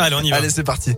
Allez, on y va. Allez, c'est parti.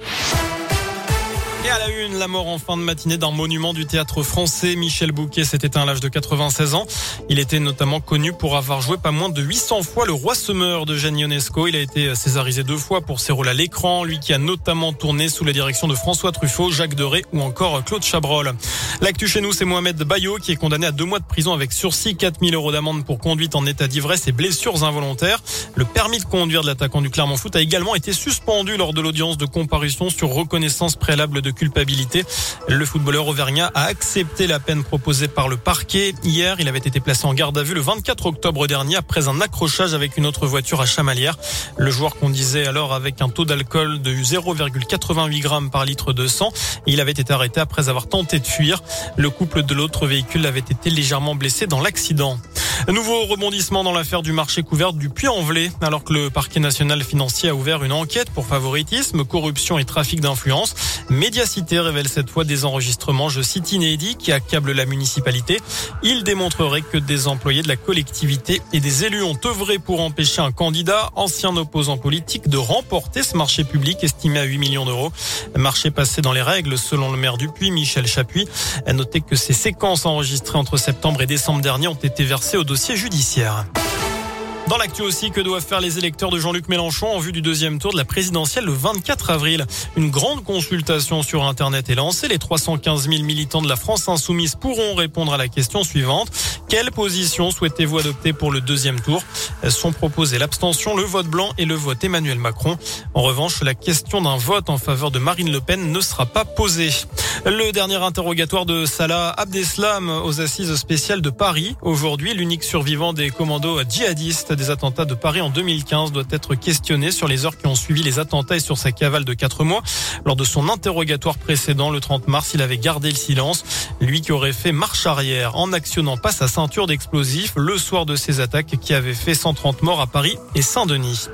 Et à la une, la mort en fin de matinée d'un monument du théâtre français. Michel Bouquet s'est éteint à l'âge de 96 ans. Il était notamment connu pour avoir joué pas moins de 800 fois le roi semeur de Jeanne Ionesco. Il a été césarisé deux fois pour ses rôles à l'écran. Lui qui a notamment tourné sous la direction de François Truffaut, Jacques Deray ou encore Claude Chabrol. L'actu chez nous, c'est Mohamed Bayo qui est condamné à deux mois de prison avec sursis, 4000 euros d'amende pour conduite en état d'ivresse et blessures involontaires. Le permis de conduire de l'attaquant du Clermont Foot a également été suspendu lors de l'audience de comparution sur reconnaissance préalable de culpabilité. Le footballeur auvergnat a accepté la peine proposée par le parquet. Hier, il avait été placé en garde à vue le 24 octobre dernier après un accrochage avec une autre voiture à Chamalières. Le joueur conduisait alors avec un taux d'alcool de 0,88 grammes par litre de sang. Il avait été arrêté après avoir tenté de fuir. Le couple de l'autre véhicule avait été légèrement blessé dans l'accident. Nouveau rebondissement dans l'affaire du marché couvert du Puy-en-Velay, alors que le parquet national financier a ouvert une enquête pour favoritisme, corruption et trafic d'influence. Médiacité révèle cette fois des enregistrements, je cite, inédits qui accablent la municipalité. Il démontrerait que des employés de la collectivité et des élus ont œuvré pour empêcher un candidat, ancien opposant politique, de remporter ce marché public estimé à 8 millions d'euros. Marché passé dans les règles, selon le maire du Puy, Michel Chapuis. A noter que ces séquences enregistrées entre septembre et décembre dernier ont été versées Dans l'actu aussi, que doivent faire les électeurs de Jean-Luc Mélenchon en vue du deuxième tour de la présidentielle le 24 avril? Une grande consultation sur Internet est lancée. Les 315 000 militants de la France insoumise pourront répondre à la question suivante. Quelle position souhaitez-vous adopter pour le deuxième tour? Sont proposés l'abstention, le vote blanc et le vote Emmanuel Macron. En revanche, la question d'un vote en faveur de Marine Le Pen ne sera pas posée. Le dernier interrogatoire de Salah Abdeslam aux assises spéciales de Paris. Aujourd'hui, l'unique survivant des commandos djihadistes des attentats de Paris en 2015 doit être questionné sur les heures qui ont suivi les attentats et sur sa cavale de quatre mois. Lors de son interrogatoire précédent, le 30 mars, il avait gardé le silence. Lui qui aurait fait marche arrière en actionnant pas sa ceinture d'explosifs le soir de ces attaques qui avaient fait 130 morts à Paris et Saint-Denis.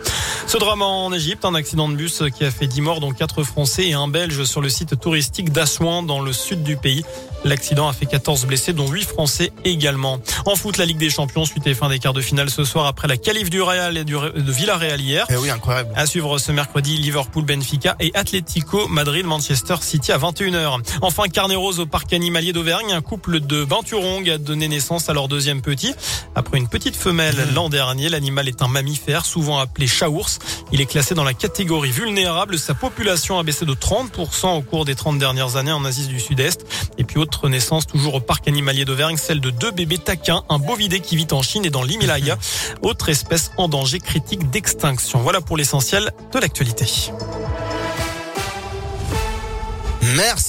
Ce drame en Égypte, un accident de bus qui a fait 10 morts, dont 4 Français et un Belge sur le site touristique d'Assouan dans le sud du pays. L'accident a fait 14 blessés, dont 8 Français également. En foot, la Ligue des Champions, suite et fin des quarts de finale ce soir après la qualif du Real et du, de Villarreal hier. Eh oui, incroyable. À suivre ce mercredi, Liverpool, Benfica et Atlético Madrid, Manchester City à 21h. Enfin, Carneros au parc animalier d'Auvergne, un couple de Binturong a donné naissance à leur deuxième petit. Après une petite femelle l'an dernier, l'animal est un mammifère, souvent appelé chat-ours. Il est classé dans la catégorie vulnérable. Sa population a baissé de 30% au cours des 30 dernières années en Asie du Sud-Est. Et puis autre naissance toujours au parc animalier d'Auvergne, celle de deux bébés taquins, un bovidé qui vit en Chine et dans l'Himalaya, autre espèce en danger critique d'extinction. Voilà pour l'essentiel de l'actualité. Merci.